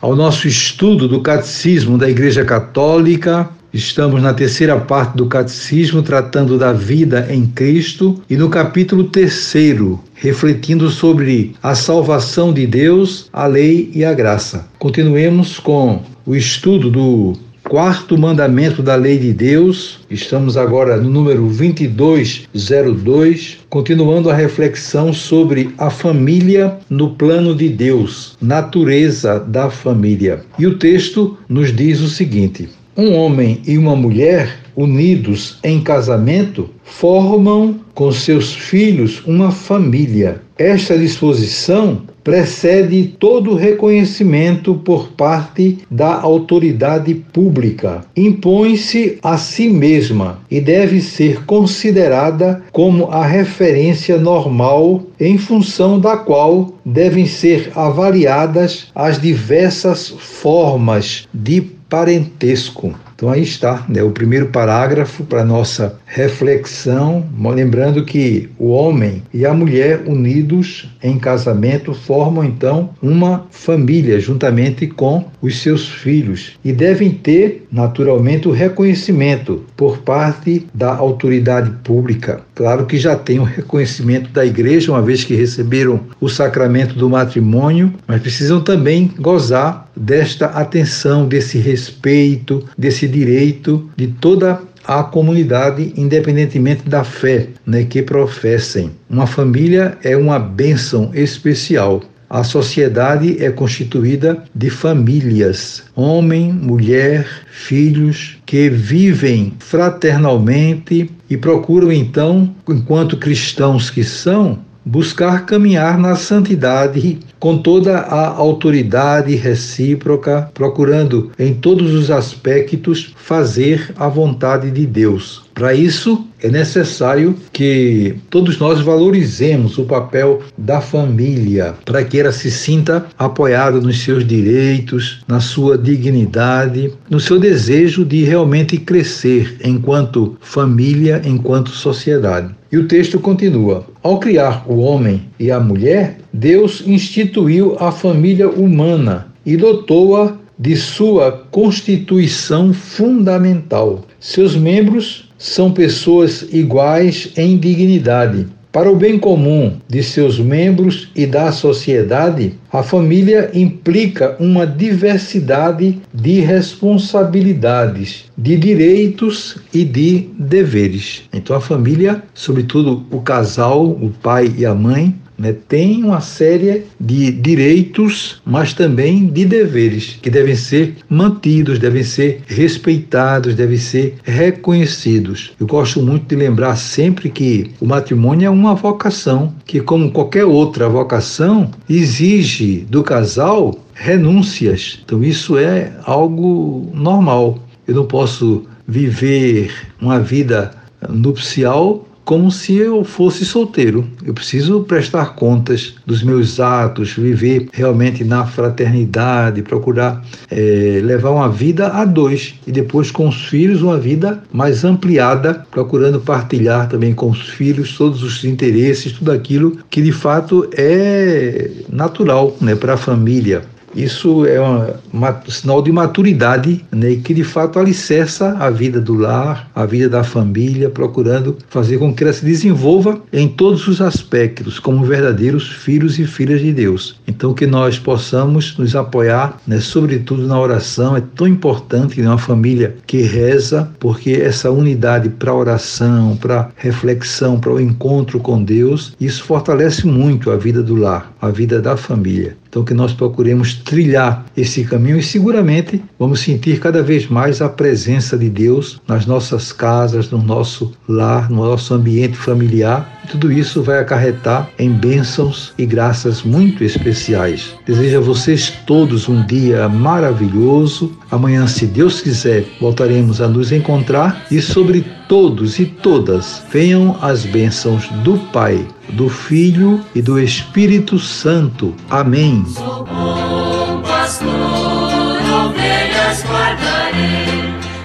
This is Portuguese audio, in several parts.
ao nosso estudo do Catecismo da Igreja Católica. Estamos na terceira parte do Catecismo, tratando da vida em Cristo, e no capítulo terceiro, refletindo sobre a salvação de Deus, a lei e a graça. Continuemos com o estudo do quarto mandamento da lei de Deus. Estamos agora no número 2202, continuando a reflexão sobre a família no plano de Deus, natureza da família. E o texto nos diz o seguinte: um homem e uma mulher unidos em casamento formam com seus filhos uma família. Esta disposição precede todo reconhecimento por parte da autoridade pública. Impõe-se a si mesma e deve ser considerada como a referência normal em função da qual devem ser avaliadas as diversas formas de parentesco. Então aí está, né, o primeiro parágrafo para nossa reflexão, lembrando que o homem e a mulher unidos em casamento formam então uma família juntamente com os seus filhos e devem ter naturalmente o reconhecimento por parte da autoridade pública. Claro que já tem o reconhecimento da igreja uma vez que receberam o sacramento do matrimônio, mas precisam também gozar desta atenção, desse respeito, desse direito de toda a comunidade, independentemente da fé né, que professem. Uma família é uma bênção especial. A sociedade é constituída de famílias, homem, mulher, filhos, que vivem fraternalmente e procuram então, enquanto cristãos que são, buscar caminhar na santidade com toda a autoridade recíproca, procurando em todos os aspectos fazer a vontade de Deus. Para isso, é necessário que todos nós valorizemos o papel da família, para que ela se sinta apoiada nos seus direitos, na sua dignidade, no seu desejo de realmente crescer enquanto família, enquanto sociedade. E o texto continua: Ao criar o homem e a mulher, Deus instituiu a família humana e dotou-a de sua constituição fundamental. Seus membros são pessoas iguais em dignidade. Para o bem comum de seus membros e da sociedade, a família implica uma diversidade de responsabilidades, de direitos e de deveres. Então, a família, sobretudo o casal, o pai e a mãe, né, tem uma série de direitos, mas também de deveres que devem ser mantidos, devem ser respeitados, devem ser reconhecidos. Eu gosto muito de lembrar sempre que o matrimônio é uma vocação, que, como qualquer outra vocação, exige do casal renúncias. Então, isso é algo normal. Eu não posso viver uma vida nupcial como se eu fosse solteiro. Eu preciso prestar contas dos meus atos, viver realmente na fraternidade, procurar é, levar uma vida a dois e depois com os filhos uma vida mais ampliada, procurando partilhar também com os filhos todos os interesses, tudo aquilo que de fato é natural né, para a família. Isso é um sinal de maturidade né, que de fato alicerça a vida do lar, a vida da família, procurando fazer com que ela se desenvolva em todos os aspectos como verdadeiros filhos e filhas de Deus. Então que nós possamos nos apoiar, né, sobretudo na oração, é tão importante né, uma família que reza, porque essa unidade para oração, para reflexão, para o encontro com Deus, isso fortalece muito a vida do lar, a vida da família. Então, que nós procuremos trilhar esse caminho e seguramente vamos sentir cada vez mais a presença de Deus nas nossas casas, no nosso lar, no nosso ambiente familiar Tudo isso vai acarretar em bênçãos e graças muito especiais. Desejo a vocês todos um dia maravilhoso. Amanhã, se Deus quiser, voltaremos a nos encontrar e sobre todos e todas venham as bênçãos do Pai, do Filho e do Espírito Santo. Amém.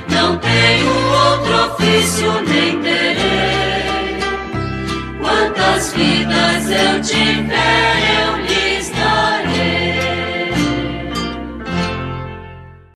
Não tenho outro ofício nem. Vidas eu tiver